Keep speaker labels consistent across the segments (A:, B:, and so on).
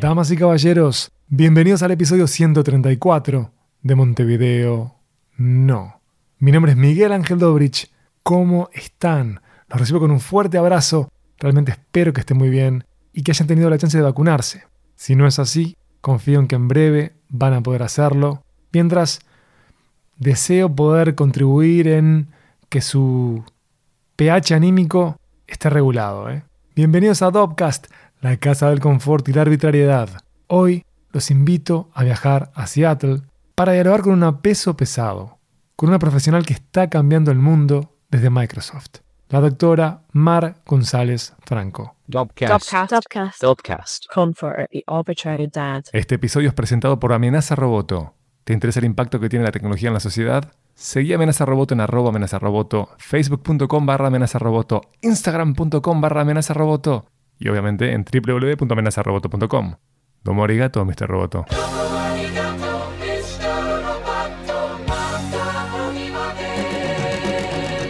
A: Damas y caballeros, bienvenidos al episodio 134 de Montevideo. No. Mi nombre es Miguel Ángel Dobrich. ¿Cómo están? Los recibo con un fuerte abrazo. Realmente espero que estén muy bien y que hayan tenido la chance de vacunarse. Si no es así, confío en que en breve van a poder hacerlo. Mientras, deseo poder contribuir en que su pH anímico esté regulado. ¿eh? Bienvenidos a Dopcast, la casa del confort y la arbitrariedad. Hoy los invito a viajar a Seattle para dialogar con una peso pesado, con una profesional que está cambiando el mundo desde Microsoft, la doctora Mar González Franco. Este episodio es presentado por Amenaza Roboto. ¿Te interesa el impacto que tiene la tecnología en la sociedad? Seguí Amenaza Roboto en arroba amenaza roboto, facebook.com barra amenaza roboto, instagram.com barra amenaza roboto y obviamente en www.amenazaroboto.com. Domo arigato, Mr. Roboto.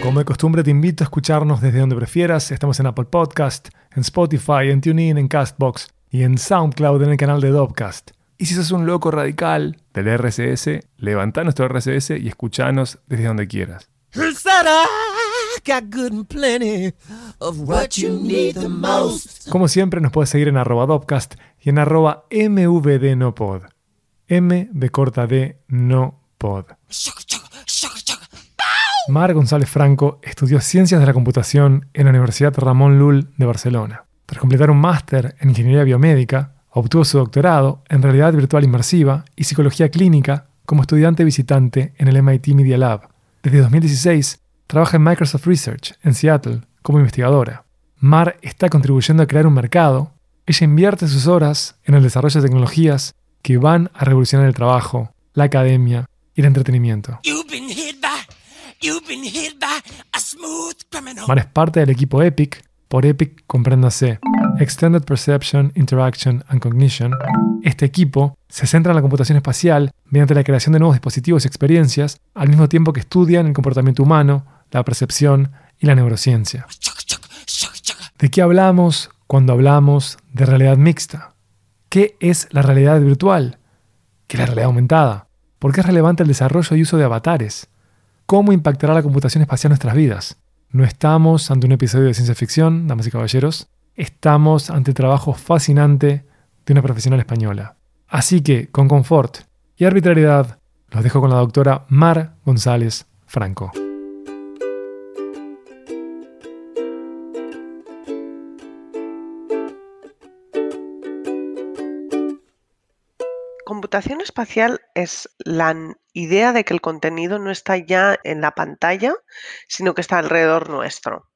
A: Como de costumbre, te invito a escucharnos desde donde prefieras. Estamos en Apple Podcast, en Spotify, en TuneIn, en Castbox y en SoundCloud en el canal de Dopcast. Y si sos un loco radical del RSS, levanta nuestro RSS y escuchanos desde donde quieras. Como siempre, nos puedes seguir en arroba Dopcast y en arroba mvdnopod. M de corta D, no pod. Mar González Franco estudió Ciencias de la Computación en la Universidad Ramón Lull de Barcelona. Tras completar un máster en Ingeniería Biomédica, obtuvo su doctorado en Realidad Virtual Inmersiva y Psicología Clínica como estudiante visitante en el MIT Media Lab. Desde 2016 trabaja en Microsoft Research en Seattle como investigadora. Mar está contribuyendo a crear un mercado. Ella invierte sus horas en el desarrollo de tecnologías que van a revolucionar el trabajo, la academia y el entretenimiento. Mar es parte del equipo EPIC. Por EPIC compréndase Extended Perception, Interaction and Cognition. Este equipo se centra en la computación espacial mediante la creación de nuevos dispositivos y experiencias, al mismo tiempo que estudian el comportamiento humano, la percepción y la neurociencia. ¿De qué hablamos cuando hablamos de realidad mixta? ¿Qué es la realidad virtual? ¿Qué es la realidad aumentada? ¿Por qué es relevante el desarrollo y uso de avatares? ¿Cómo impactará la computación espacial en nuestras vidas? No estamos ante un episodio de ciencia ficción, damas y caballeros. Estamos ante el trabajo fascinante de una profesional española. Así que, con confort y arbitrariedad, los dejo con la doctora Mar González Franco.
B: Computación espacial es la idea de que el contenido no está ya en la pantalla, sino que está alrededor nuestro.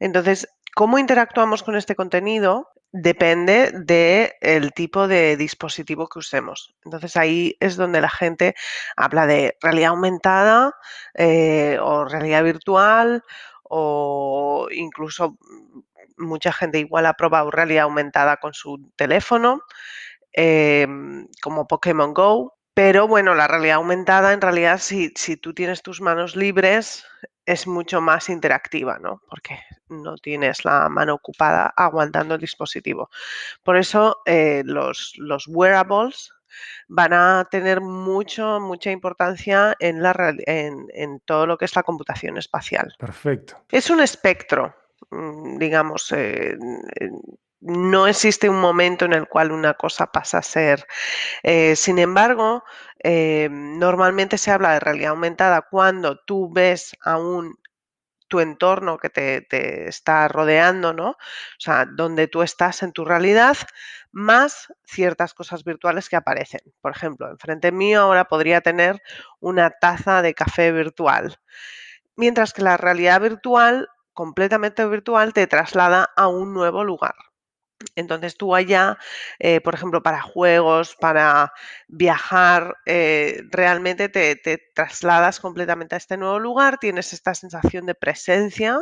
B: Entonces, cómo interactuamos con este contenido depende del tipo de dispositivo que usemos. Entonces ahí es donde la gente habla de realidad aumentada eh, o realidad virtual o incluso mucha gente igual ha probado realidad aumentada con su teléfono. Em, como Pokémon Go. Pero bueno, la realidad aumentada, en realidad, si, si tú tienes tus manos libres, es mucho más interactiva, ¿no? Porque no tienes la mano ocupada aguantando el dispositivo. Por eso eh, los, los, wearables van a tener mucho, mucha importancia en, la, en, en, todo lo que es la computación espacial.
A: Perfecto.
B: Es un espectro, mm, digamos, eh, no existe un momento en el cual una cosa pasa a ser. Eh, sin embargo, eh, normalmente se habla de realidad aumentada cuando tú ves aún tu entorno que te, está rodeando, ¿no? O sea, donde tú estás en tu realidad, más ciertas cosas virtuales que aparecen. Por ejemplo, enfrente mío ahora podría tener una taza de café virtual. Mientras que la realidad virtual, completamente virtual, te traslada a un nuevo lugar. Entonces tú allá, eh, por ejemplo, para juegos, para viajar, eh, realmente te, trasladas completamente a este nuevo lugar, tienes esta sensación de presencia,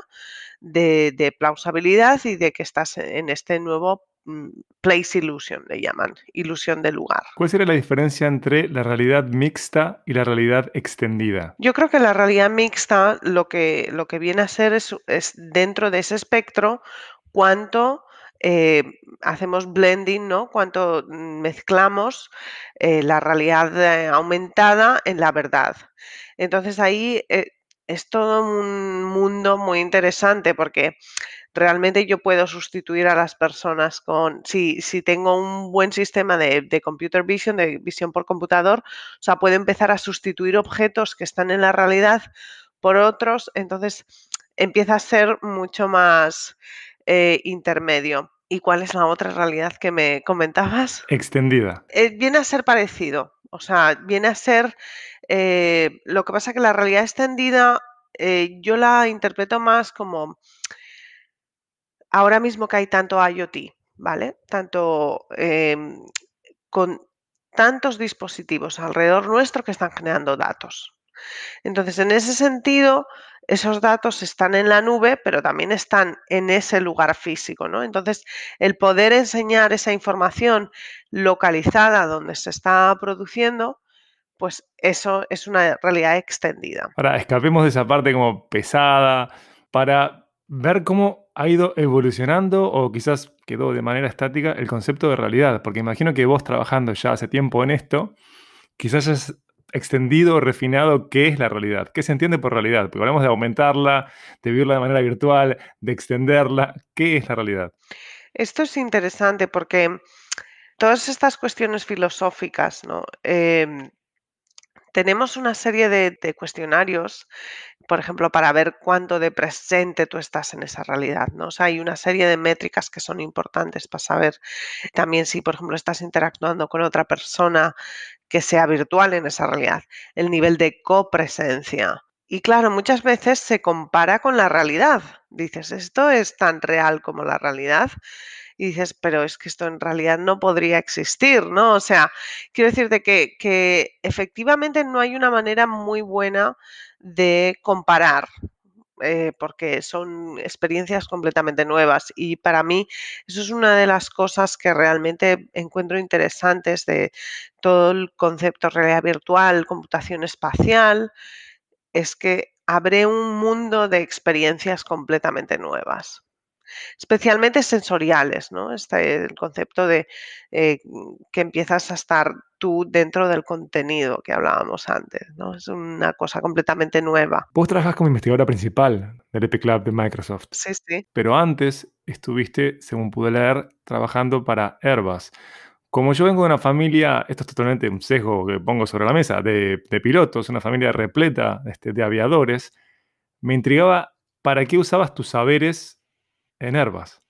B: de, plausibilidad y de que estás en este nuevo mm, place illusion, le llaman, ilusión de lugar.
A: ¿Cuál sería la diferencia entre la realidad mixta y la realidad extendida?
B: Yo creo que la realidad mixta lo que, lo que viene a ser es, es dentro de ese espectro cuánto eh, hacemos blending, ¿no? Cuando mezclamos eh, la realidad eh, aumentada en la verdad. Entonces ahí es todo un mundo muy interesante porque realmente yo puedo sustituir a las personas con, si, si tengo un buen sistema de, de, computer vision, de visión por computador, o sea, puedo empezar a sustituir objetos que están en la realidad por otros, entonces empieza a ser mucho más eh, intermedio. ¿Y cuál es la otra realidad que me comentabas?
C: Extendida.
B: Eh, viene a ser parecido, o sea, viene a ser, eh, lo que pasa que la realidad extendida yo la interpreto más como, ahora mismo que hay tanto IoT, ¿vale? Tanto em, con tantos dispositivos alrededor nuestro que están generando datos. Entonces, en ese sentido, esos datos están en la nube, pero también están en ese lugar físico, ¿no? Entonces, el poder enseñar esa información localizada donde se está produciendo, pues eso es una realidad extendida.
C: Ahora, escapemos de esa parte como pesada para ver cómo ha ido evolucionando o quizás quedó de manera estática el concepto de realidad, porque imagino que vos trabajando ya hace tiempo en esto, quizás has extendido, refinado qué es la realidad, qué se entiende por realidad, porque hablamos de aumentarla, de vivirla de manera virtual, de extenderla, ¿qué es la realidad?
B: Esto es interesante porque todas estas cuestiones filosóficas, ¿no? Em, tenemos una serie de, cuestionarios, por ejemplo, para ver cuánto de presente tú estás en esa realidad, ¿no? Hay una serie de métricas que son importantes para saber también si, por ejemplo, estás interactuando con otra persona que sea virtual en esa realidad, el nivel de copresencia. Y claro, muchas veces se compara con la realidad. Dices, ¿esto es tan real como la realidad? y dices, pero es que esto en realidad no podría existir, ¿no? O sea, quiero decirte que, que efectivamente no hay una manera muy buena de comparar. Eh, porque son experiencias completamente nuevas. Y para mí eso es una de las cosas que realmente encuentro interesantes de todo el concepto realidad virtual, computación espacial, es que abre un mundo de experiencias completamente nuevas especialmente sensoriales, ¿no? Este, el concepto de eh, que empiezas a estar tú dentro del contenido que hablábamos antes, ¿no? Es una cosa completamente nueva.
C: Vos trabajas como investigadora principal del Epic Lab de Microsoft.
B: Sí, sí.
C: Pero antes estuviste, según pude leer, trabajando para Airbus. Como yo vengo de una familia, esto es totalmente un sesgo que pongo sobre la mesa, de, pilotos, una familia repleta este, de aviadores, me intrigaba para qué usabas tus saberes en Airbus.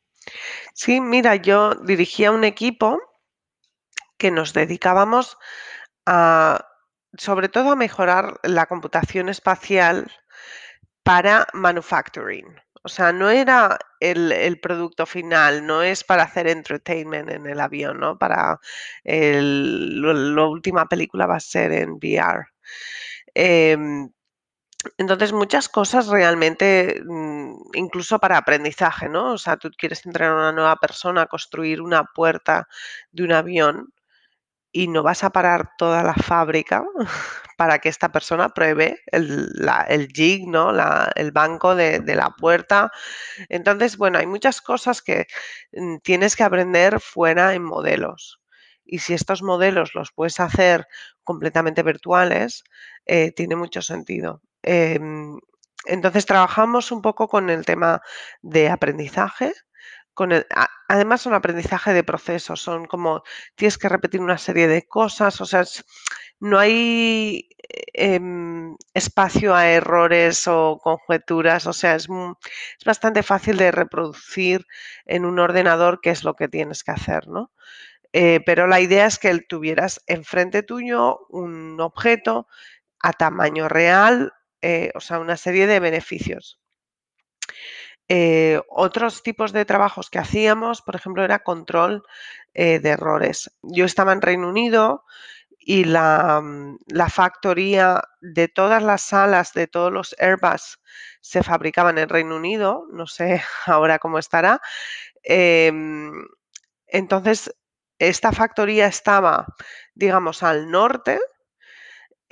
B: Sí, mira, yo dirigía un equipo que nos dedicábamos a, sobre todo a mejorar la computación espacial para manufacturing. O sea, no era el, producto final, no es para hacer entertainment en el avión, ¿no? Para la última película va a ser en VR. Em, entonces, muchas cosas realmente, mm, incluso para aprendizaje, ¿no? O sea, tú quieres entrenar a una nueva persona construir una puerta de un avión y no vas a parar toda la fábrica para que esta persona pruebe el, jig, ¿no? el banco de, la puerta. Entonces, bueno, hay muchas cosas que mm, tienes que aprender fuera en modelos. Y si estos modelos los puedes hacer completamente virtuales, eh, tiene mucho sentido. Em, entonces trabajamos un poco con el tema de aprendizaje, con además son aprendizaje de procesos, son como tienes que repetir una serie de cosas, o sea, no hay em, espacio a errores o conjeturas, o sea, es, es, bastante fácil de reproducir en un ordenador qué es lo que tienes que hacer, ¿no? Eh, pero la idea es que tuvieras enfrente tuyo un objeto a tamaño real eh, o sea, una serie de beneficios. Eh, otros tipos de trabajos que hacíamos, por ejemplo, era control eh, de errores. Yo estaba en Reino Unido y la, mm, factoría de todas las salas de todos los Airbus se fabricaban en Reino Unido, no sé ahora cómo estará. Em, entonces, esta factoría estaba, digamos, al norte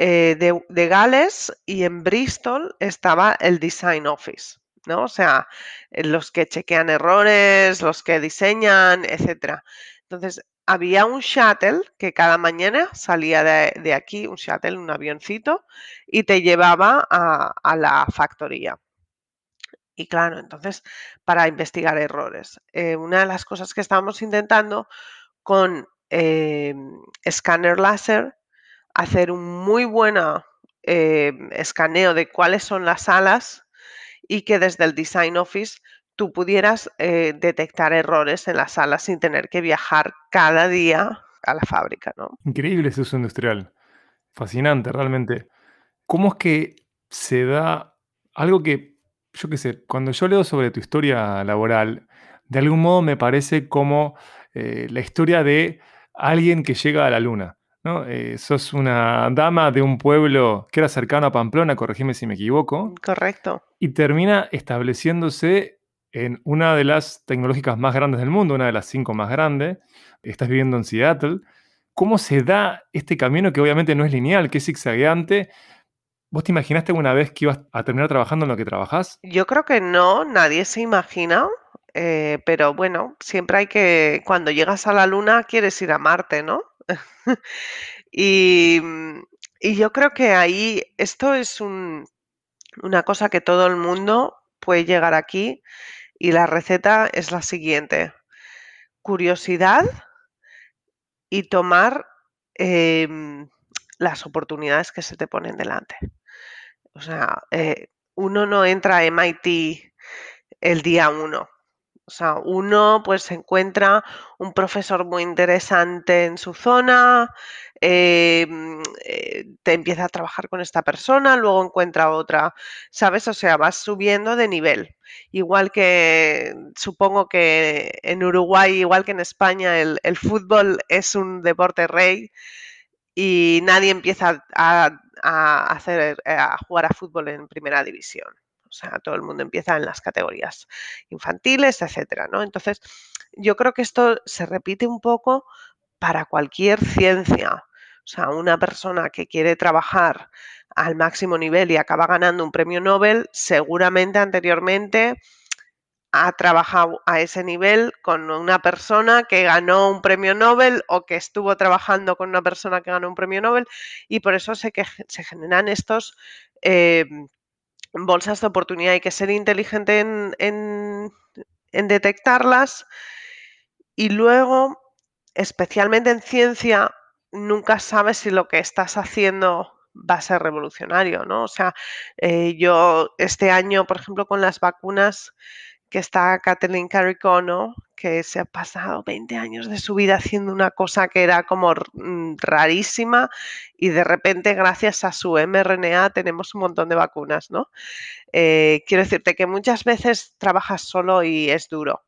B: eh, de, Gales y en Bristol estaba el Design Office. ¿no? O sea, eh, los que chequean errores, los que diseñan, etcétera. Entonces, había un shuttle que cada mañana salía de, aquí, un shuttle, un avioncito, y te llevaba a, la factoría. Y claro, entonces, para investigar errores. Eh, una de las cosas que estábamos intentando con escáner láser, hacer un muy buen escaneo de cuáles son las alas y que desde el Design Office tú pudieras eh, detectar errores en la sala sin tener que viajar cada día a la fábrica, ¿no?
C: Increíble ese uso industrial. Fascinante, realmente. ¿Cómo es que se da algo que, yo qué sé, cuando yo leo sobre tu historia laboral, de algún modo me parece como eh, la historia de alguien que llega a la luna. ¿No? Eh, sos una dama de un pueblo que era cercano a Pamplona, corregime si me equivoco.
B: Correcto.
C: Y termina estableciéndose en una de las tecnológicas más grandes del mundo, una de las cinco más grandes. Estás viviendo en Seattle. ¿Cómo se da este camino que obviamente no es lineal, que es zigzagueante? ¿Vos te imaginaste alguna vez que ibas a terminar trabajando en lo que trabajás?
B: Yo creo que no, nadie se imagina, eh, pero bueno, siempre hay que, cuando llegas a la luna quieres ir a Marte, ¿no? Mm, y, yo creo que ahí esto es una cosa que todo el mundo puede llegar aquí y la receta es la siguiente. Curiosidad y tomar em, las oportunidades que se te ponen delante. O sea, eh, uno no entra a MIT el día uno. O sea, uno pues encuentra un profesor muy interesante en su zona, em, eh, te empieza a trabajar con esta persona, luego encuentra otra, ¿sabes? O sea, vas subiendo de nivel. Igual que supongo que en Uruguay, igual que en España, el, fútbol es un deporte rey y nadie empieza a, hacer, a jugar a fútbol en primera división. O sea, todo el mundo empieza en las categorías infantiles, etcétera, ¿no? Entonces, yo creo que esto se repite un poco para cualquier ciencia. O sea, una persona que quiere trabajar al máximo nivel y acaba ganando un premio Nobel, seguramente anteriormente ha trabajado a ese nivel con una persona que ganó un premio Nobel o que estuvo trabajando con una persona que ganó un premio Nobel y por eso sé que se generan estos eh, bolsas de oportunidad. Hay que ser inteligente en, detectarlas y luego, especialmente en ciencia, nunca sabes si lo que estás haciendo va a ser revolucionario, ¿no? O sea, eh, yo este año, por ejemplo, con las vacunas, que está Kathleen Carricono, que se ha pasado 20 años de su vida haciendo una cosa que era como mm, rarísima y de repente gracias a su mRNA tenemos un montón de vacunas, ¿no? Eh, quiero decirte que muchas veces trabajas solo y es duro.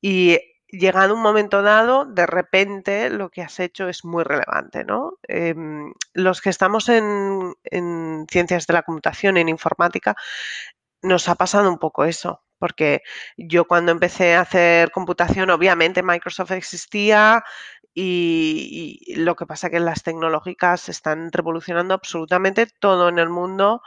B: Y llegado un momento dado, de repente lo que has hecho es muy relevante, ¿no? Em, los que estamos en, en ciencias de la computación, en informática, nos ha pasado un poco eso porque yo cuando empecé a hacer computación, obviamente Microsoft existía y, lo que pasa es que las tecnológicas están revolucionando absolutamente todo en el mundo,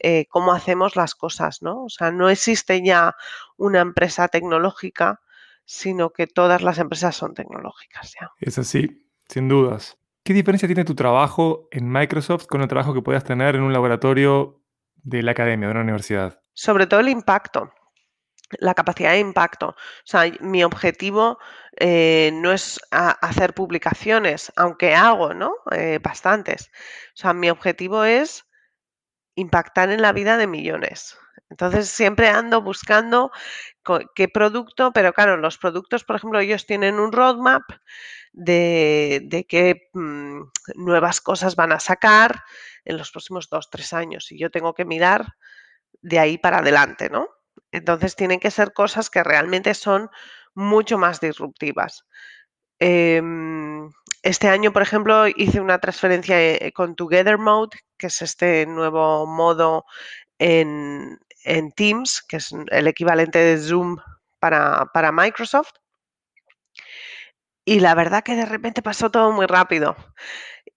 B: eh, cómo hacemos las cosas, ¿no? O sea, no existe ya una empresa tecnológica, sino que todas las empresas son tecnológicas ya.
C: Es así, sin dudas. ¿Qué diferencia tiene tu trabajo en Microsoft con el trabajo que puedas tener en un laboratorio de la academia, de una universidad?
B: Sobre todo el impacto la capacidad de impacto. O sea, mi objetivo eh, no es hacer publicaciones, aunque hago, ¿no? Eh, bastantes. O sea, mi objetivo es impactar en la vida de millones. Entonces siempre ando buscando qué producto, pero claro, los productos, por ejemplo, ellos tienen un roadmap de, qué mm, nuevas cosas van a sacar en los próximos dos, tres años. Y yo tengo que mirar de ahí para adelante, ¿no? Entonces tienen que ser cosas que realmente son mucho más disruptivas. Em, este año, por ejemplo, hice una transferencia eh, con Together Mode, que es este nuevo modo en, Teams, que es el equivalente de Zoom para, para Microsoft. Y la verdad que de repente pasó todo muy rápido.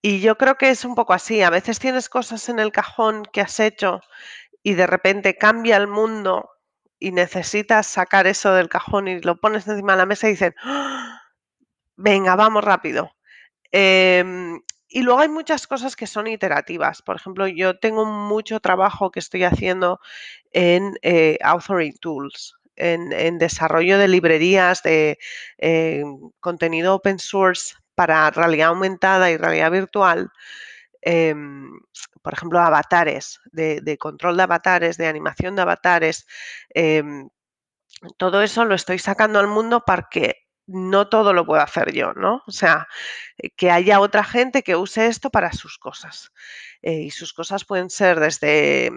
B: Y yo creo que es un poco así. A veces tienes cosas en el cajón que has hecho y de repente cambia el mundo y necesitas sacar eso del cajón y lo pones encima de la mesa y dicen, ¡Ah! venga, vamos rápido. Em, y luego hay muchas cosas que son iterativas. Por ejemplo, yo tengo mucho trabajo que estoy haciendo en eh, authoring tools, en, desarrollo de librerías de eh, contenido open source para realidad aumentada y realidad virtual. Em, por ejemplo, avatares, de, control de avatares, de animación de avatares. Em, todo eso lo estoy sacando al mundo para que no todo lo puedo hacer yo, ¿no? O sea, eh, que haya otra gente que use esto para sus cosas. Eh, y sus cosas pueden ser desde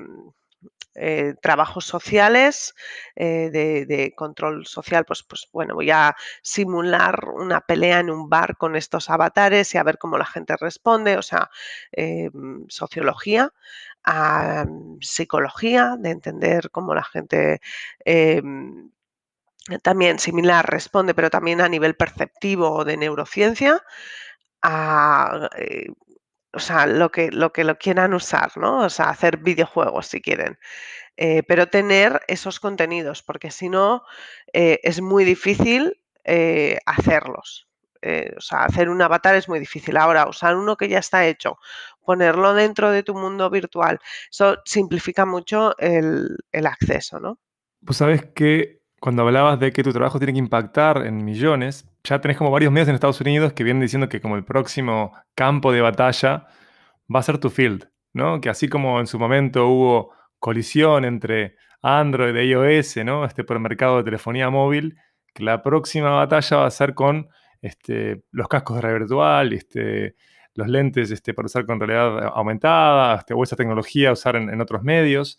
B: eh, trabajos sociales, de, control social, pues, pues bueno, voy a simular una pelea en un bar con estos avatares y a ver cómo la gente responde, o sea, mm, sociología, a mm, psicología, de entender cómo la gente también similar responde, pero también a nivel perceptivo de neurociencia, a, eh, o sea, lo que, lo que lo quieran usar, ¿no? O sea, hacer videojuegos si quieren. Eh, pero tener esos contenidos, porque si no, eh, es muy difícil hacerlos. o sea, hacer un avatar es muy difícil. Ahora, usar uno que ya está hecho, ponerlo dentro de tu mundo virtual, eso simplifica mucho el, el acceso, ¿no?
C: Pues sabes que cuando hablabas de que tu trabajo tiene que impactar en millones, ya tenés como varios medios en Estados Unidos que vienen diciendo que como el próximo campo de batalla va a ser tu field, ¿no? Que así como en su momento hubo colisión entre Android e iOS, ¿no? Este por el mercado de telefonía móvil, que la próxima batalla va a ser con este, los cascos de realidad virtual, este, los lentes este, para usar con realidad aumentada, este, o esa tecnología usar en, en otros medios.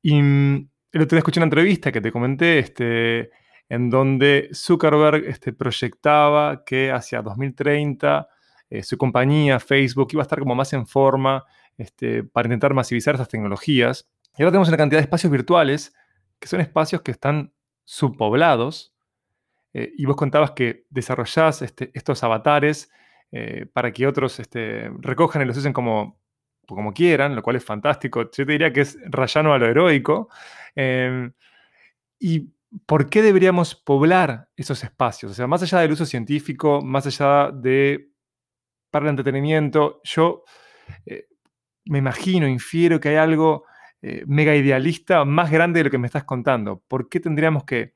C: Y el otro día escuché una entrevista que te comenté, este, en donde Zuckerberg este, proyectaba que hacia 2030 eh, su compañía, Facebook, iba a estar como más en forma este, para intentar masivizar esas tecnologías. Y ahora tenemos una cantidad de espacios virtuales que son espacios que están subpoblados. Eh, y vos contabas que desarrollás este, estos avatares eh, para que otros este, recojan y los usen como como quieran, lo cual es fantástico. Yo te diría que es rayano a lo heroico. Em, ¿Y por qué deberíamos poblar esos espacios? O sea, más allá del uso científico, más allá de para el entretenimiento, yo eh, me imagino, infiero que hay algo eh, mega idealista más grande de lo que me estás contando. ¿Por qué tendríamos que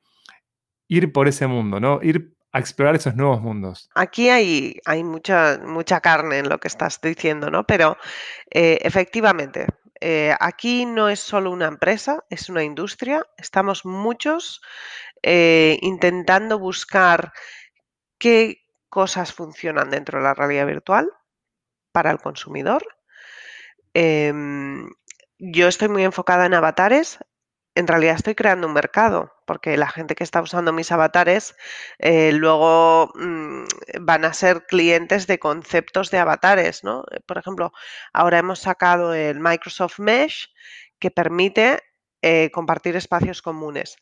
C: ir por ese mundo, ¿no? Ir a explorar esos nuevos mundos.
B: Aquí hay, hay mucha, mucha carne en lo que estás diciendo, ¿no? Pero eh, efectivamente, eh, aquí no es solo una empresa, es una industria. Estamos muchos eh, intentando buscar qué cosas funcionan dentro de la realidad virtual para el consumidor. Em, yo estoy muy enfocada en avatares, en realidad estoy creando un mercado, porque la gente que está usando mis avatares eh, luego mm, van a ser clientes de conceptos de avatares, ¿no? Por ejemplo, ahora hemos sacado el Microsoft Mesh que permite eh, compartir espacios comunes.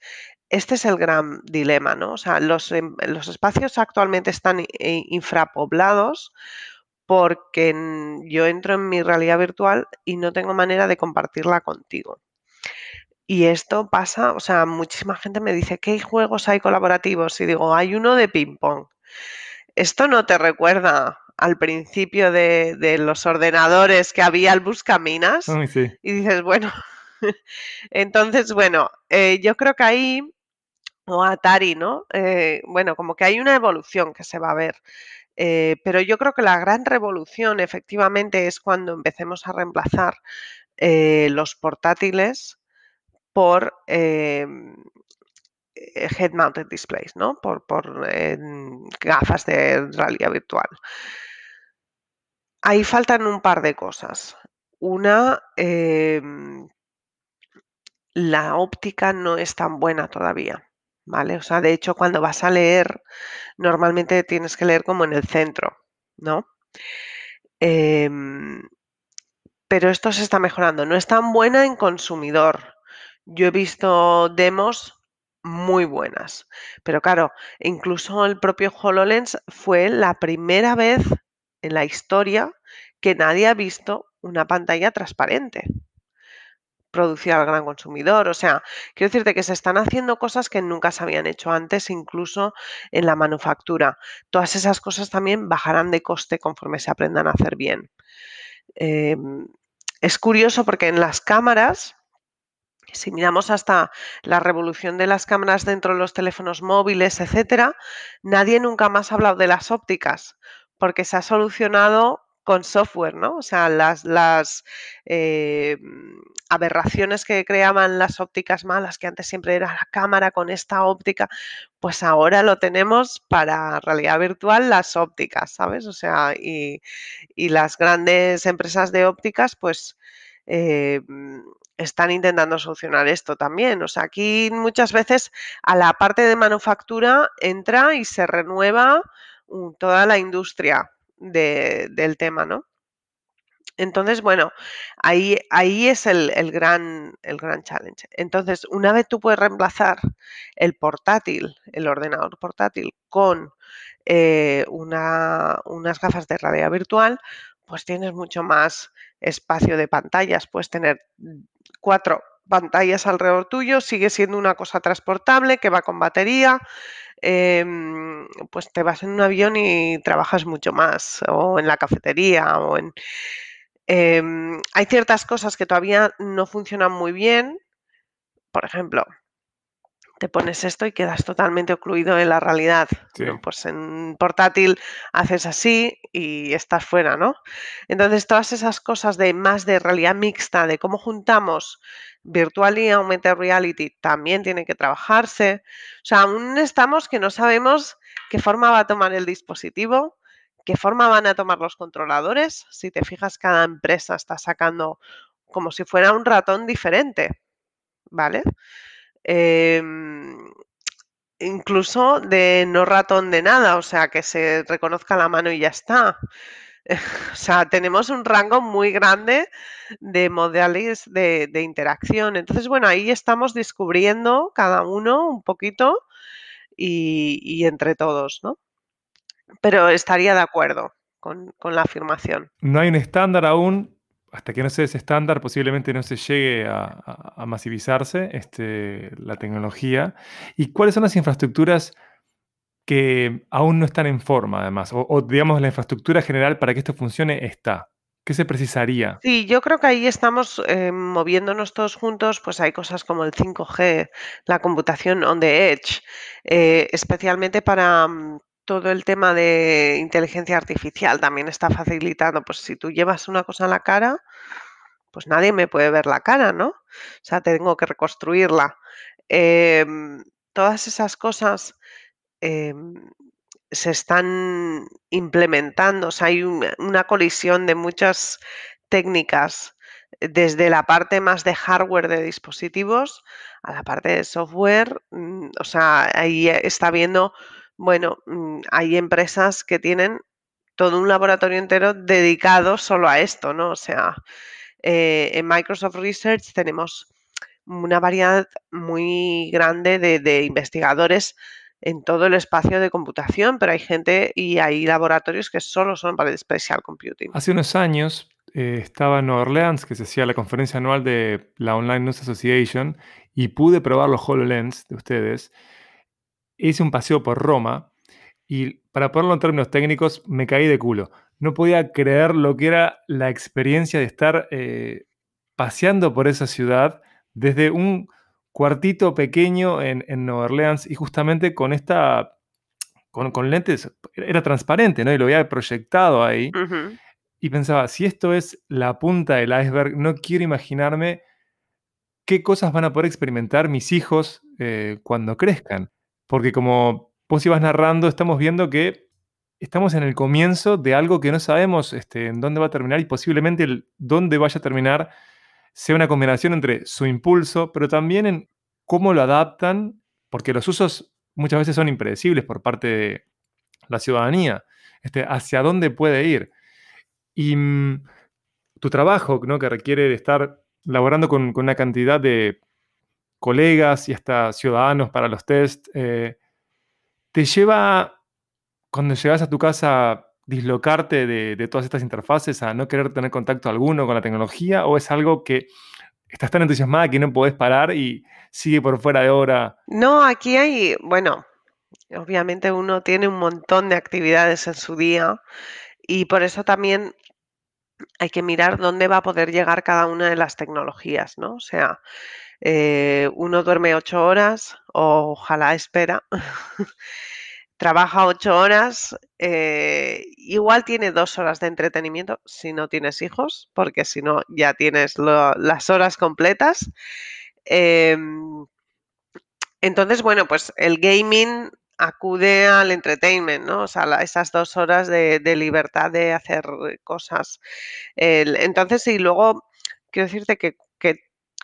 B: Este es el gran dilema, ¿no? O sea, los, em, los espacios actualmente están eh, infrapoblados porque yo entro en mi realidad virtual y no tengo manera de compartirla contigo. Y esto pasa, o sea, muchísima gente me dice, ¿qué juegos hay colaborativos? Y digo, hay uno de ping-pong. Esto no te recuerda al principio de, los ordenadores que había el buscaminas. Y dices, bueno, entonces, bueno, eh, yo creo que ahí, o Atari, ¿no? Eh, bueno, como que hay una evolución que se va a ver. Eh, pero yo creo que la gran revolución efectivamente es cuando empecemos a reemplazar los portátiles por em, eh, head mounted displays, ¿no? Por, em, gafas de realidad virtual. Ahí faltan un par de cosas. Una, em, la óptica no es tan buena todavía, ¿vale? O sea, de hecho, cuando vas a leer, normalmente tienes que leer como en el centro, ¿no? pero esto se está mejorando. No es tan buena en consumidor, yo he visto demos muy buenas, pero claro, incluso el propio HoloLens fue la primera vez en la historia que nadie ha visto una pantalla transparente. producir al gran consumidor. O sea, quiero decirte que se están haciendo cosas que nunca se habían hecho antes, incluso en la manufactura. Todas esas cosas también bajarán de coste conforme se aprendan a hacer bien. Em, es curioso porque en las cámaras, si miramos hasta la revolución de las cámaras dentro de los teléfonos móviles, etcétera, nadie nunca más ha hablado de las ópticas, porque se ha solucionado con software, ¿no? O sea, las, las eh, aberraciones que creaban las ópticas malas, que antes siempre era la cámara con esta óptica, pues ahora lo tenemos para realidad virtual las ópticas, ¿sabes? O sea, y, las grandes empresas de ópticas, pues eh, están intentando solucionar esto también. O sea, aquí muchas veces a la parte de manufactura entra y se renueva mm, toda la industria del tema, ¿no? Entonces, bueno, ahí, ahí es el, gran, el gran challenge. Entonces, una vez tú puedes reemplazar el portátil, el ordenador portátil, con eh, unas gafas de realidad virtual, pues tienes mucho más espacio de pantallas. Puedes tener cuatro pantallas alrededor tuyo, sigue siendo una cosa transportable que va con batería, em, pues te vas en un avión y trabajas mucho más, o en la cafetería, o en... Em, hay ciertas cosas que todavía no funcionan muy bien, por ejemplo, te pones esto y quedas totalmente ocluido en la realidad. Pues en portátil haces así y estás fuera, ¿no? Entonces, todas esas cosas de más de realidad mixta, de cómo juntamos virtual y augmented reality, también tienen que trabajarse. O sea, aún estamos que no sabemos qué forma va a tomar el dispositivo, qué forma van a tomar los controladores. Si te fijas, cada empresa está sacando como si fuera un ratón diferente, ¿vale? Em, incluso de no ratón de nada, o sea, que se reconozca la mano y ya está. o sea, tenemos un rango muy grande de modales de, interacción. Entonces, bueno, ahí estamos descubriendo cada uno un poquito y, entre todos, ¿no? Pero estaría de acuerdo con la afirmación.
C: No hay un estándar aún, hasta que no sea ese estándar, posiblemente no se llegue a, masivizarse este, la tecnología. ¿Y cuáles son las infraestructuras que aún no están en forma, además? O, digamos, la infraestructura general para que esto funcione está. ¿Qué se precisaría?
B: Sí, yo creo que ahí estamos eh, moviéndonos todos juntos, pues hay cosas como el 5G, la computación on the edge, eh, especialmente para, mm, todo el tema de inteligencia artificial también está facilitando, pues si tú llevas una cosa en la cara, pues nadie me puede ver la cara, ¿no? O sea, tengo que reconstruirla. Em, todas esas cosas em, se están implementando, o sea, hay una colisión de muchas técnicas, desde la parte más de hardware de dispositivos a la parte de software, mm, o sea, ahí está habiendo bueno, mm, hay empresas que tienen todo un laboratorio entero dedicado solo a esto, ¿no? O sea, eh, en Microsoft Research tenemos una variedad muy grande de, investigadores en todo el espacio de computación, pero hay gente y hay laboratorios que solo son para el Special Computing.
C: Hace unos años eh, estaba en Nueva Orleans, que se hacía la conferencia anual de la Online News Association, y pude probar los HoloLens de ustedes hice un paseo por Roma y para ponerlo en términos técnicos me caí de culo. No podía creer lo que era la experiencia de estar eh, paseando por esa ciudad desde un cuartito pequeño en, Nueva Orleans y justamente con esta, con, lentes, era transparente, ¿no? Y lo había proyectado ahí. Y pensaba, si esto es la punta del iceberg, no quiero imaginarme qué cosas van a poder experimentar mis hijos eh, cuando crezcan. Porque como vos ibas narrando, estamos viendo que estamos en el comienzo de algo que no sabemos este, en dónde va a terminar y posiblemente el dónde vaya a terminar sea una combinación entre su impulso, pero también en cómo lo adaptan, porque los usos muchas veces son impredecibles por parte de la ciudadanía, este, hacia dónde puede ir. Y mm, tu trabajo, ¿no? que requiere de estar laborando con, con una cantidad de colegas y hasta ciudadanos para los test, eh, ¿te lleva, cuando llegas a tu casa, dislocarte de, todas estas interfaces, a no querer tener contacto alguno con la tecnología? ¿O es algo que estás tan entusiasmada que no podés parar y sigue por fuera de hora.
B: No, aquí hay, bueno, obviamente uno tiene un montón de actividades en su día y por eso también hay que mirar dónde va a poder llegar cada una de las tecnologías, ¿no? O sea, eh, uno duerme ocho horas, ojalá espera, trabaja ocho horas, eh, igual tiene dos horas de entretenimiento si no tienes hijos, porque si no ya tienes las horas completas. Em, entonces, bueno, pues el gaming acude al entertainment, ¿no? O sea, esas dos horas de, libertad de hacer cosas. entonces, y luego quiero decirte que,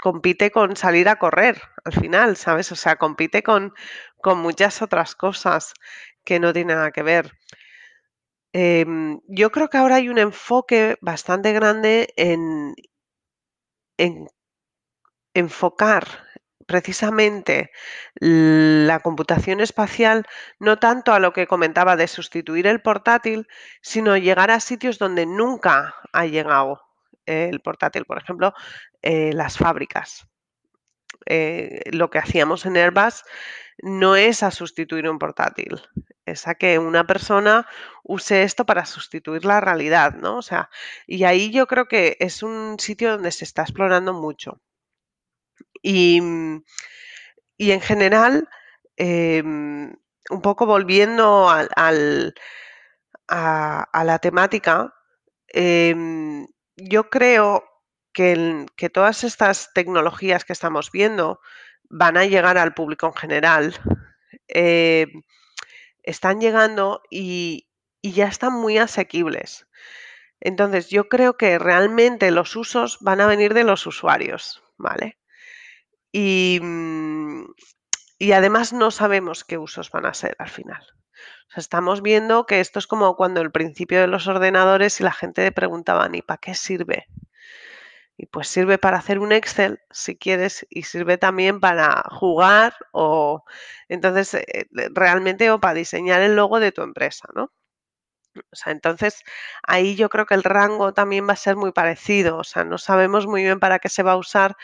B: compite con salir a correr al final, ¿sabes? O sea, compite con, con muchas otras cosas que no tienen nada que ver. Em, yo creo que ahora hay un enfoque bastante grande en, en enfocar precisamente la computación espacial no tanto a lo que comentaba de sustituir el portátil, sino llegar a sitios donde nunca ha llegado el portátil, por ejemplo, eh, las fábricas. Eh, lo que hacíamos en Airbus no es a sustituir un portátil, es a que una persona use esto para sustituir la realidad, ¿no? O sea, y ahí yo creo que es un sitio donde se está explorando mucho. Y, mm, en general, em, un poco volviendo al, a, la temática, em, yo creo que, todas estas tecnologías que estamos viendo van a llegar al público en general. Em, están llegando y, y ya están muy asequibles. Entonces, yo creo que realmente los usos van a venir de los usuarios, ¿vale? Mm, y, además no sabemos qué usos van a ser al final. estamos viendo que esto es como cuando el principio de los ordenadores y la gente preguntaba, ¿y para qué sirve? Y pues sirve para hacer un Excel, si quieres, y sirve también para jugar o entonces eh, realmente o para diseñar el logo de tu empresa, ¿no? O sea, entonces ahí yo creo que el rango también va a ser muy parecido. O sea, no sabemos muy bien para qué se va a usar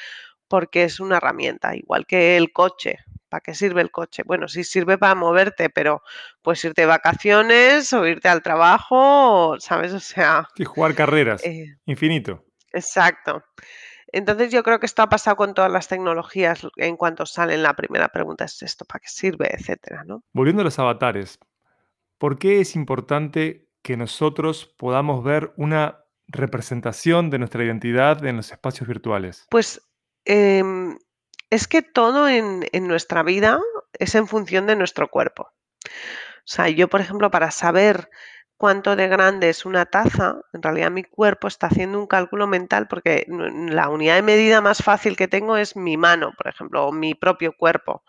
B: porque es una herramienta, igual que el coche. ¿Para qué sirve el coche? Bueno, sí sirve para moverte, pero puedes irte de vacaciones o irte al trabajo, ¿sabes? O sea...
C: Y jugar carreras, eh, infinito.
B: Exacto. Entonces yo creo que esto ha pasado con todas las tecnologías en cuanto salen. La primera pregunta es esto, ¿para qué sirve? Etcétera, ¿no?
C: Volviendo a los avatares, ¿por qué es importante que nosotros podamos ver una representación de nuestra identidad en los espacios virtuales?
B: Pues Em, es que todo en, nuestra vida es en función de nuestro cuerpo. O sea, yo, por ejemplo, para saber cuánto de grande es una taza, en realidad mi cuerpo está haciendo un cálculo mental porque la unidad de medida más fácil que tengo es mi mano, por ejemplo, o mi propio cuerpo.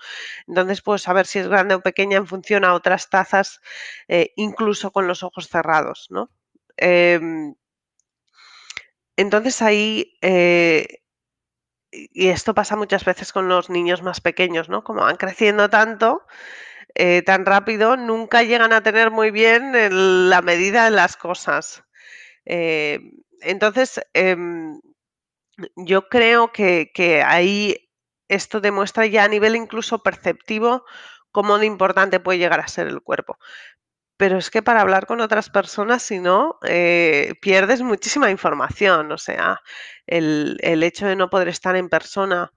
B: Entonces puedo saber si es grande o pequeña en función a otras tazas, eh, incluso con los ojos cerrados, ¿no? Em, entonces ahí eh, y esto pasa muchas veces con los niños más pequeños, ¿no? Como van creciendo tanto, eh, tan rápido, nunca llegan a tener muy bien la medida de las cosas. Eh, entonces, em, yo creo que, que, ahí esto demuestra ya a nivel incluso perceptivo cómo de importante puede llegar a ser el cuerpo. Pero es que para hablar con otras personas, si no, eh, pierdes muchísima información. O sea, el, hecho de no poder estar en persona,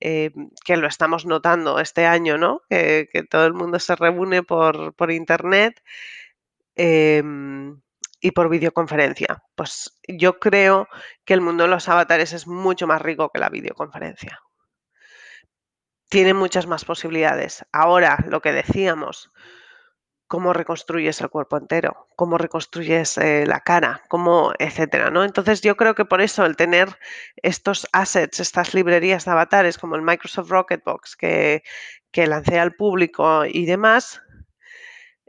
B: eh, que lo estamos notando este año, ¿no? Que, todo el mundo se reúne por, internet em, y por videoconferencia. Pues yo creo que el mundo de los avatares es mucho más rico que la videoconferencia. Tiene muchas más posibilidades. Ahora, lo que decíamos, cómo reconstruyes el cuerpo entero, cómo reconstruyes eh, la cara, cómo, etcétera, ¿no? Entonces yo creo que por eso el tener estos assets, estas librerías de avatares como el Microsoft Rocketbox que, que lancé al público y demás,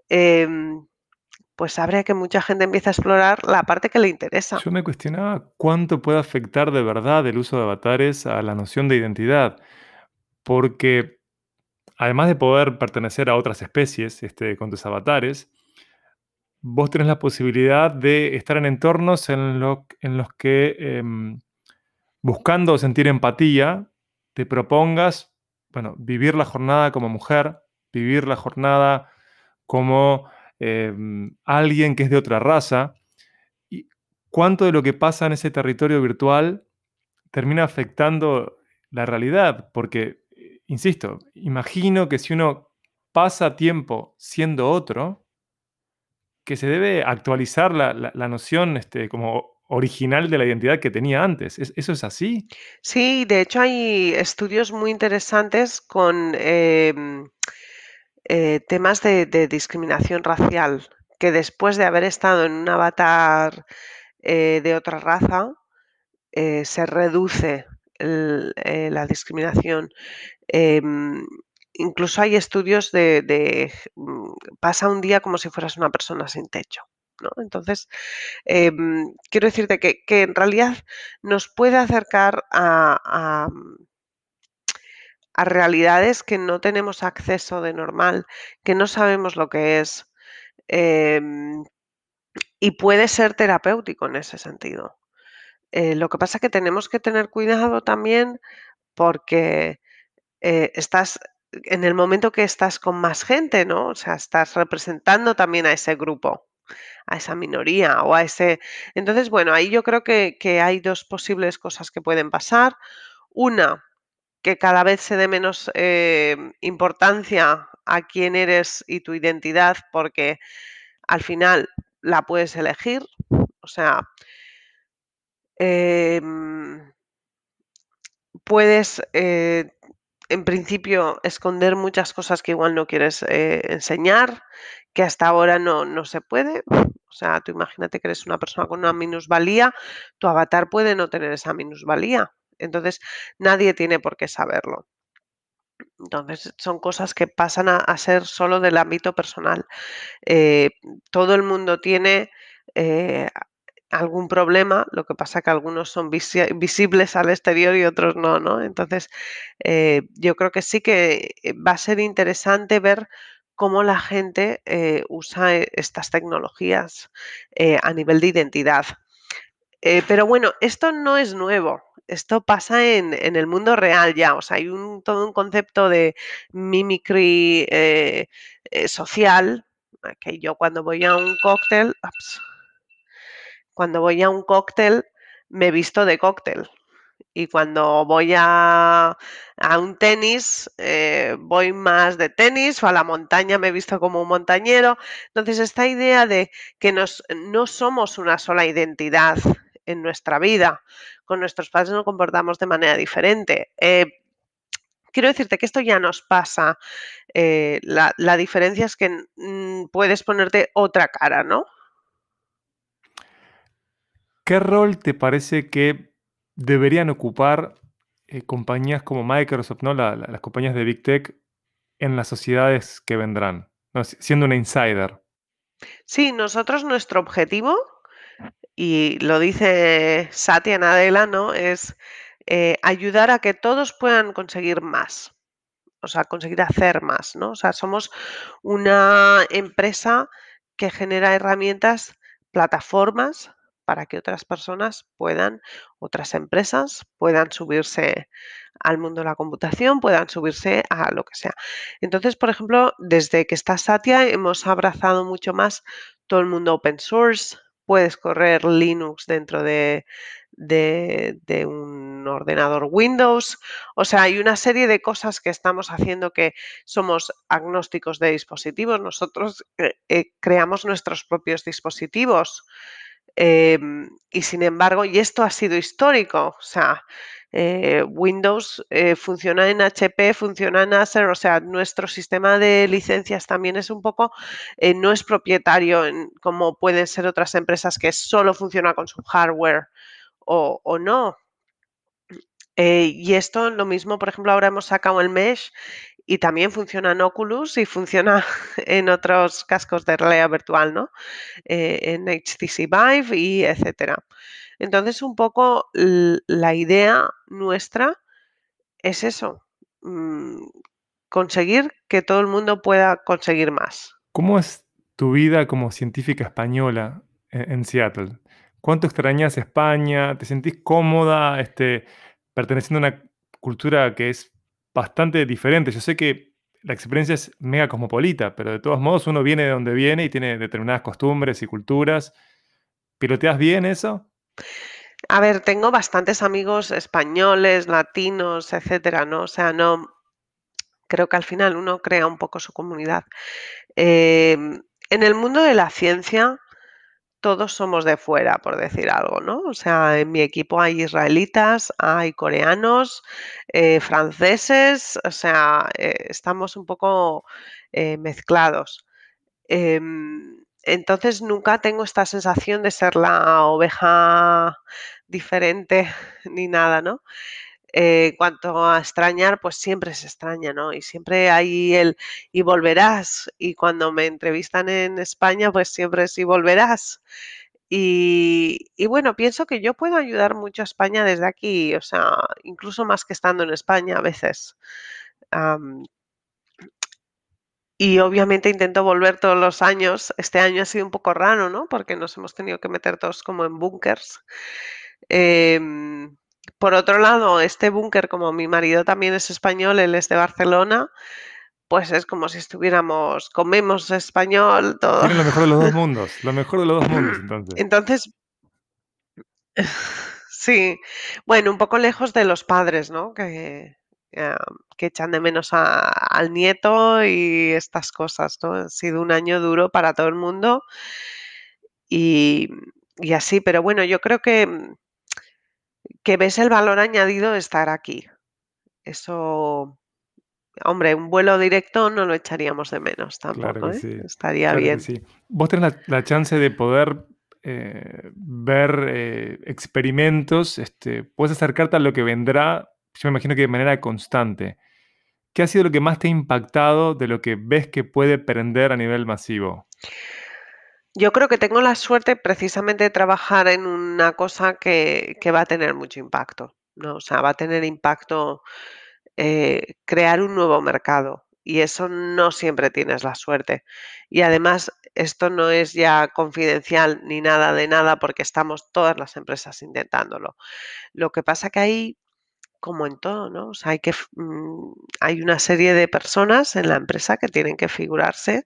B: em, pues habría que mucha gente empiece a explorar la parte que le interesa.
C: Yo me cuestionaba cuánto puede afectar de verdad el uso de avatares a la noción de identidad, porque además de poder pertenecer a otras especies este, con tus avatares, vos tenés la posibilidad de estar en entornos en, los que em, buscando sentir empatía, te propongas, bueno, vivir la jornada como mujer, vivir la jornada como em, alguien que es de otra raza, y cuánto de lo que pasa en ese territorio virtual termina afectando la realidad, porque, insisto, imagino que si uno pasa tiempo siendo otro, que se debe actualizar la, noción este, como original de la identidad que tenía antes. ¿Eso es así?
B: Sí, de hecho hay estudios muy interesantes con em, eh, temas de, discriminación racial, que después de haber estado en un avatar eh, de otra raza, eh, se reduce la discriminación. Em, incluso hay estudios de, mm, pasa un día como si fueras una persona sin techo. Entonces, em, quiero decirte que, en realidad nos puede acercar a, a, realidades que no tenemos acceso de normal, que no sabemos lo que es. Em, y puede ser terapéutico en ese sentido. Eh, lo que pasa es que tenemos que tener cuidado también porque eh, estás en el momento que estás con más gente, ¿no? O sea, estás representando también a ese grupo a esa minoría o a ese... Entonces, bueno, ahí yo creo que, hay dos posibles cosas que pueden pasar. Una, que cada vez se dé menos eh, importancia a quién eres y tu identidad porque al final la puedes elegir. O sea, em, puedes eh, en principio esconder muchas cosas que igual no quieres eh, enseñar, que hasta ahora no, no se puede. O sea, tú imagínate que eres una persona con una minusvalía, tu avatar puede no tener esa minusvalía. Entonces, nadie tiene por qué saberlo. Entonces, son cosas que pasan a, ser solo del ámbito personal. Eh, todo el mundo tiene algún problema, lo que pasa que algunos son visibles al exterior y otros no, ¿no? Entonces, eh, yo creo que sí que va a ser interesante ver cómo la gente eh, usa eh, estas tecnologías eh, a nivel de identidad. pero bueno, esto no es nuevo. Esto pasa en, el mundo real ya. O sea, hay un, todo un concepto de mimicry social. Que yo cuando voy a un cóctel, cuando voy a un cóctel, me visto de cóctel y cuando voy a, un tenis, eh, voy más de tenis o a la montaña me he visto como un montañero. Entonces, esta idea de que nos, no somos una sola identidad en nuestra vida, con nuestros padres nos comportamos de manera diferente. Eh, quiero decirte que esto ya nos pasa. Eh, la, la, diferencia es que mm, puedes ponerte otra cara, ¿no?
C: ¿Qué rol te parece que deberían ocupar eh, compañías como Microsoft, ¿no? las compañías de Big Tech en las sociedades que vendrán, siendo una insider.
B: Sí, nosotros nuestro objetivo, y lo dice Satya Nadella, ¿no? es eh, ayudar a que todos puedan conseguir más, o sea, conseguir hacer más, ¿no? O sea, somos una empresa que genera herramientas, plataformas para que otras personas puedan, otras empresas puedan subirse al mundo de la computación, puedan subirse a lo que sea. Entonces, por ejemplo, desde que está Satya hemos abrazado mucho más todo el mundo open source, puedes correr Linux dentro de, un ordenador Windows. O sea, hay una serie de cosas que estamos haciendo que somos agnósticos de dispositivos. Nosotros eh, eh, creamos nuestros propios dispositivos. Em, y sin embargo, y esto ha sido histórico, o sea, eh, Windows eh, funciona en HP, funciona en Acer, o sea, nuestro sistema de licencias también es un poco, eh, no es propietario como pueden ser otras empresas que solo funciona con su hardware o, o no. y esto lo mismo, por ejemplo, ahora hemos sacado el Mesh y también funciona en Oculus y funciona en otros cascos de realidad virtual, ¿no? Eh, en HTC Vive y etcétera. Entonces, un poco la idea nuestra es eso, mm, conseguir que todo el mundo pueda conseguir más.
C: ¿Cómo es tu vida como científica española en, Seattle? ¿Cuánto extrañas España? ¿Te sentís cómoda este, perteneciendo a una cultura que es bastante diferente? Yo sé que la experiencia es mega cosmopolita, pero de todos modos uno viene de donde viene y tiene determinadas costumbres y culturas. ¿Piloteas bien eso?
B: A ver, tengo bastantes amigos españoles, latinos, etcétera, ¿no? O sea, no creo que al final uno crea un poco su comunidad. Em, en el mundo de la ciencia, todos somos de fuera, por decir algo, ¿no? O sea, en mi equipo hay israelitas, hay coreanos, eh, franceses, o sea, eh, estamos un poco eh, mezclados. Em, entonces nunca tengo esta sensación de ser la oveja diferente ni nada, ¿no? En cuanto a extrañar, pues siempre se extraña, ¿no? Y siempre hay el y volverás. Y cuando me entrevistan en España, pues siempre es y volverás. Y, bueno, pienso que yo puedo ayudar mucho a España desde aquí, o sea, incluso más que estando en España a veces. y obviamente intento volver todos los años. Este año ha sido un poco raro, ¿no? Porque nos hemos tenido que meter todos como en búnkers. Em, por otro lado, este búnker, como mi marido también es español, él es de Barcelona, pues es como si estuviéramos, comemos español, todo.
C: Tienen lo mejor de los dos mundos, lo mejor de los dos mundos, entonces.
B: Entonces, sí, bueno, un poco lejos de los padres, ¿no? Que, que echan de menos al nieto y estas cosas, ¿no? Ha sido un año duro para todo el mundo y, y así, pero bueno, yo creo que que ves el valor añadido de estar aquí. Eso, hombre, un vuelo directo no lo echaríamos de menos tampoco, ¿eh? Estaría bien.
C: sí. Vos tenés la, chance de poder eh, ver eh, experimentos, este, puedes acercarte a lo que vendrá, yo me imagino que de manera constante. ¿Qué ha sido lo que más te ha impactado de lo que ves que puede prender a nivel masivo?
B: Yo creo que tengo la suerte precisamente de trabajar en una cosa que, va a tener mucho impacto, ¿no? O sea, va a tener impacto eh, crear un nuevo mercado y eso no siempre tienes la suerte. Y además, esto no es ya confidencial ni nada de nada porque estamos todas las empresas intentándolo. Lo que pasa que hay, como en todo, ¿no? O sea, hay que, mm, hay una serie de personas en la empresa que tienen que figurarse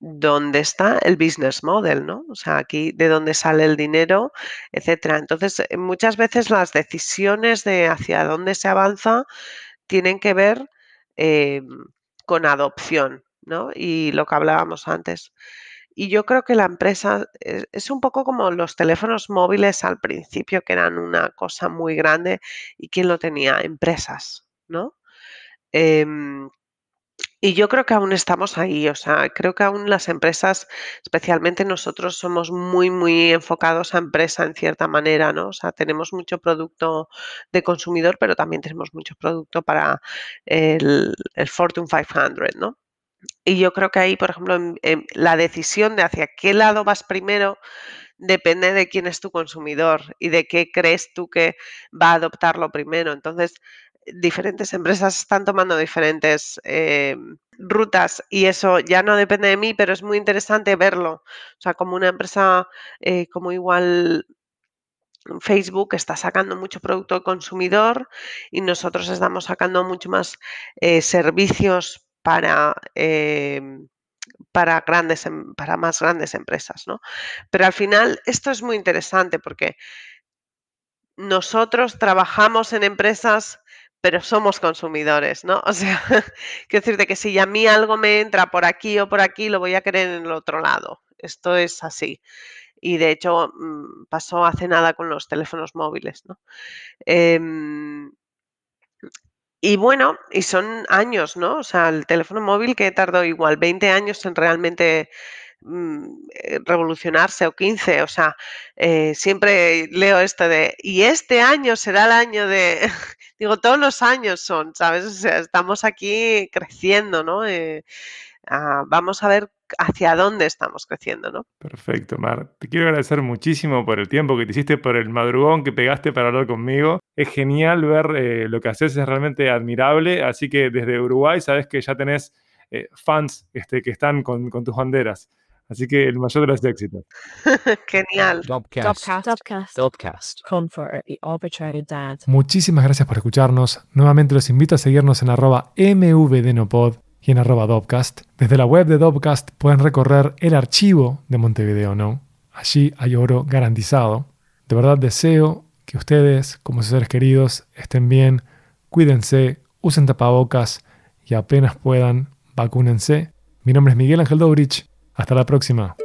B: dónde está el business model, ¿no? O sea, aquí de dónde sale el dinero, etcétera. Entonces, eh, muchas veces las decisiones de hacia dónde se avanza tienen que ver em, con adopción, ¿no? Y lo que hablábamos antes. Y yo creo que la empresa es, es, un poco como los teléfonos móviles al principio, que eran una cosa muy grande y quién lo tenía, empresas, ¿no? Em, y yo creo que aún estamos ahí, o sea, creo que aún las empresas, especialmente nosotros, somos muy, muy enfocados a empresa en cierta manera, ¿no? O sea, tenemos mucho producto de consumidor, pero también tenemos mucho producto para el, Fortune 500, ¿no? Y yo creo que ahí, por ejemplo, la decisión de hacia qué lado vas primero depende de quién es tu consumidor y de qué crees tú que va a adoptarlo primero. Entonces, diferentes empresas están tomando diferentes eh, rutas y eso ya no depende de mí, pero es muy interesante verlo. O sea, como una empresa eh, como igual Facebook está sacando mucho producto consumidor y nosotros estamos sacando mucho más eh, servicios para, para, grandes, em, para más grandes empresas. ¿no? Pero al final esto es muy interesante porque nosotros trabajamos en empresas pero somos consumidores, ¿no? O sea, quiero decirte que si a mí algo me entra por aquí o por aquí, lo voy a querer en el otro lado. Esto es así. Y de hecho mm, pasó hace nada con los teléfonos móviles, ¿no? Em, y bueno, y son años, ¿no? O sea, el teléfono móvil que tardó igual 20 años en realmente Mm, eh, revolucionarse o 15, o sea, eh, siempre leo esto de, y este año será el año de, digo, todos los años son, ¿sabes? O sea, estamos aquí creciendo, ¿no? Eh, ah, vamos a ver hacia dónde estamos creciendo, ¿no?
C: Perfecto, Mar. Te quiero agradecer muchísimo por el tiempo que te hiciste, por el madrugón que pegaste para hablar conmigo. Es genial ver lo que haces, es realmente admirable. Así que desde Uruguay sabes que ya tenés fans este, que están con, con tus banderas.
A: Así que el mayor de los éxitos.
B: Genial.
D: Dopcast.
E: Dubcast.
D: Dopcast.
E: Comfort y arbitrary dad.
A: Muchísimas gracias por escucharnos. Nuevamente los invito a seguirnos en arroba mvdenopod y en arroba Dopcast. Desde la web de Dopcast pueden recorrer el archivo de Montevideo No. Allí hay oro garantizado. De verdad deseo que ustedes, como sus seres queridos, estén bien, cuídense, usen tapabocas y apenas puedan, vacúnense. Mi nombre es Miguel Ángel Dobrich. Hasta la próxima.